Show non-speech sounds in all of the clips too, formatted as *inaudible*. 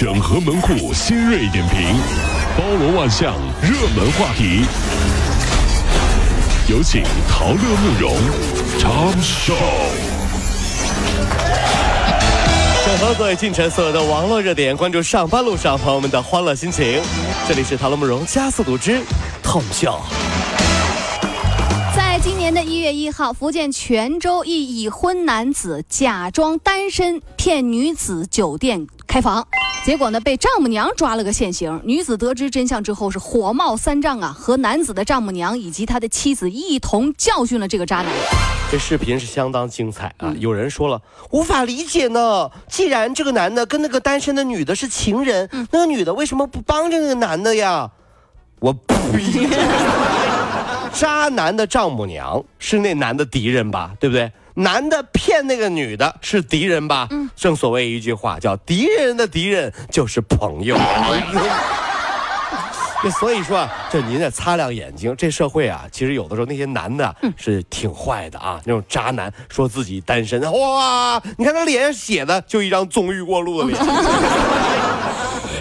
整合门户新锐点评，包罗万象，热门话题。有请陶乐慕容长寿。整合最近城所有的网络热点，关注上班路上朋友们的欢乐心情。这里是陶乐慕容加速度之 Tom 秀。在今年的一月一号，福建泉州一已婚男子假装单身骗女子酒店开房，结果呢被丈母娘抓了个现行。女子得知真相之后是火冒三丈啊，和男子的丈母娘以及他的妻子一同教训了这个渣男。这视频是相当精彩啊！有人说了，无法理解呢。既然这个男的跟那个单身的女的是情人，那个女的为什么不帮着那个男的呀？我呸！*laughs* 渣男的丈母娘是那男的敌人吧？对不对？男的骗那个女的是敌人吧？嗯。正所谓一句话叫“敌人的敌人就是朋友”。*laughs* 那 *laughs* 所以说啊，这您得擦亮眼睛。这社会啊，其实有的时候那些男的是挺坏的啊，那种渣男说自己单身，哇，你看他脸上写的就一张纵欲过路的脸。*laughs*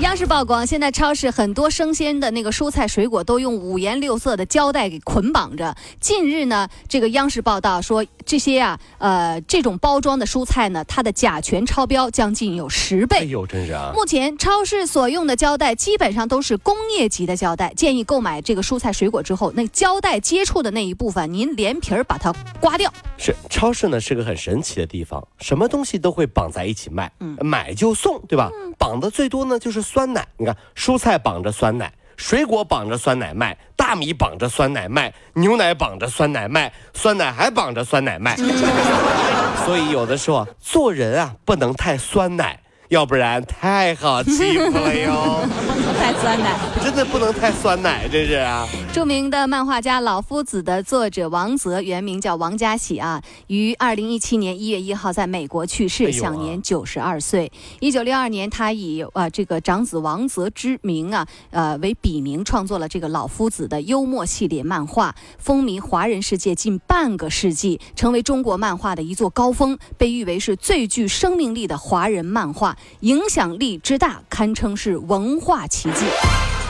央视曝光，现在超市很多生鲜的那个蔬菜水果都用五颜六色的胶带给捆绑着。近日呢，这个央视报道说，这些啊，呃，这种包装的蔬菜呢，它的甲醛超标将近有十倍。哎呦，真是啊！目前超市所用的胶带基本上都是工业级的胶带，建议购买这个蔬菜水果之后，那胶带接触的那一部分，您连皮儿把它刮掉。是，超市呢是个很神奇的地方，什么东西都会绑在一起卖，嗯，买就送，对吧？绑的最多呢就是。酸奶，你看，蔬菜绑着酸奶，水果绑着酸奶卖，大米绑着酸奶卖，牛奶绑着酸奶卖，酸奶还绑着酸奶卖。*laughs* 所以有的时候做人啊，不能太酸奶。要不然太好欺负了哟！*laughs* 太酸奶，真的不能太酸奶，这是啊。著名的漫画家《老夫子》的作者王泽，原名叫王家喜啊，于二零一七年一月一号在美国去世，享年九十二岁。一九六二年，他以啊这个长子王泽之名啊，呃为笔名创作了这个《老夫子》的幽默系列漫画，风靡华人世界近半个世纪，成为中国漫画的一座高峰，被誉为是最具生命力的华人漫画。影响力之大，堪称是文化奇迹。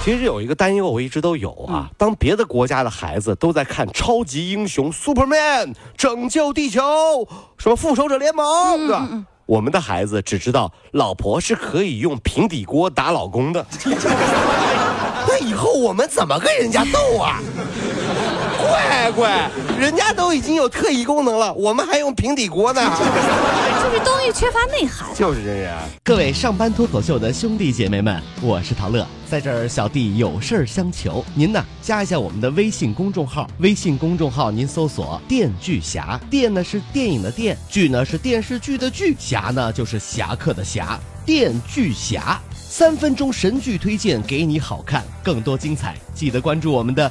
其实有一个担忧，我一直都有啊。当别的国家的孩子都在看超级英雄 Superman 拯救地球，什么复仇者联盟，对吧？我们的孩子只知道老婆是可以用平底锅打老公的。*laughs* 那以后我们怎么跟人家斗啊？乖乖，人家都已经有特异功能了，我们还用平底锅呢。*laughs* 就是东西缺乏内涵。就是这样。各位上班脱口秀的兄弟姐妹们，我是陶乐，在这儿小弟有事儿相求，您呢加一下我们的微信公众号，微信公众号您搜索“电锯侠”，电呢是电影的电，剧呢是电视剧的剧，侠呢就是侠客的侠，电锯侠。三分钟神剧推荐给你好看，更多精彩，记得关注我们的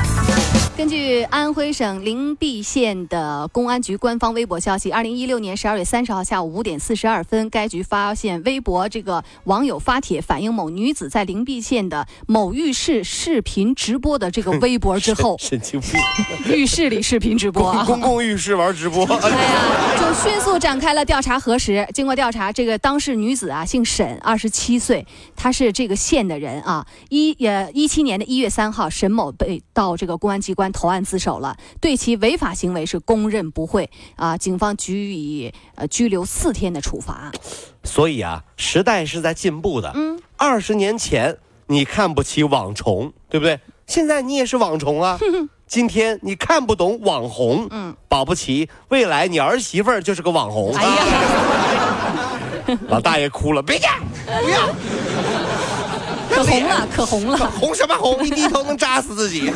根据安徽省灵璧县的公安局官方微博消息，二零一六年十二月三十号下午五点四十二分，该局发现微博这个网友发帖反映某女子在灵璧县的某浴室视频直播的这个微博之后，*laughs* 神经病，浴室里视频直播，公共浴室玩直播，哎呀，就迅速展开了调查核实。经过调查，这个当事女子啊，姓沈，二十七岁，她是这个县的人啊。一呃一七年的一月三号，沈某被到这个公安机关。关投案自首了，对其违法行为是供认不讳啊！警方予以呃拘留四天的处罚。所以啊，时代是在进步的。嗯，二十年前你看不起网虫，对不对？现在你也是网虫啊！*laughs* 今天你看不懂网红，嗯，保不齐未来你儿媳妇儿就是个网红。哎呀，*laughs* 老大爷哭了，别介，不要。可红了，*laughs* 可红了！红什么红？一低头能扎死自己。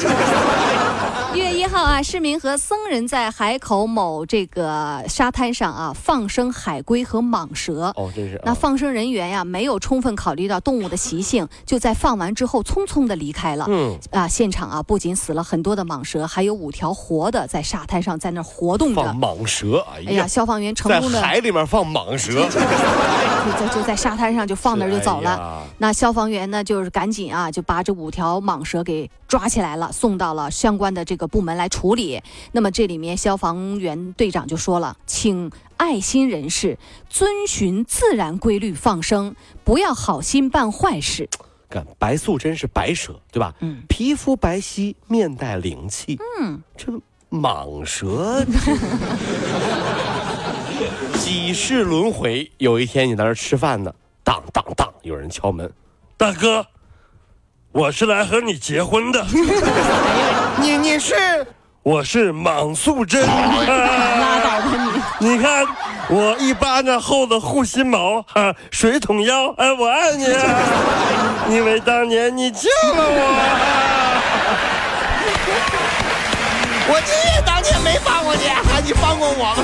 一 *laughs* 月一号啊，市民和僧人在海口某这个沙滩上啊放生海龟和蟒蛇。哦，真是。那放生人员呀，没有充分考虑到动物的习性，就在放完之后匆匆的离开了。嗯。啊，现场啊，不仅死了很多的蟒蛇，还有五条活的在沙滩上在那活动着。放蟒蛇，哎呀，消防员成功的在海里面放蟒蛇，*laughs* 就在就在沙滩上就放那儿就走了。那消防员呢就。就是赶紧啊，就把这五条蟒蛇给抓起来了，送到了相关的这个部门来处理。那么这里面消防员队长就说了，请爱心人士遵循自然规律放生，不要好心办坏事。看白素贞是白蛇，对吧？嗯，皮肤白皙，面带灵气。嗯，这蟒蛇，*laughs* 几世轮回。有一天你在那儿吃饭呢，当当当，有人敲门，大哥，我是来和你结婚的。*laughs* 你你是？我是莽素贞。拉倒吧你！*laughs* 你看我一巴掌厚的护心毛，哈，水桶腰，哎，我爱你啊！*laughs* 因为当年你救了我。我你也当年没放过你，你放过我吗？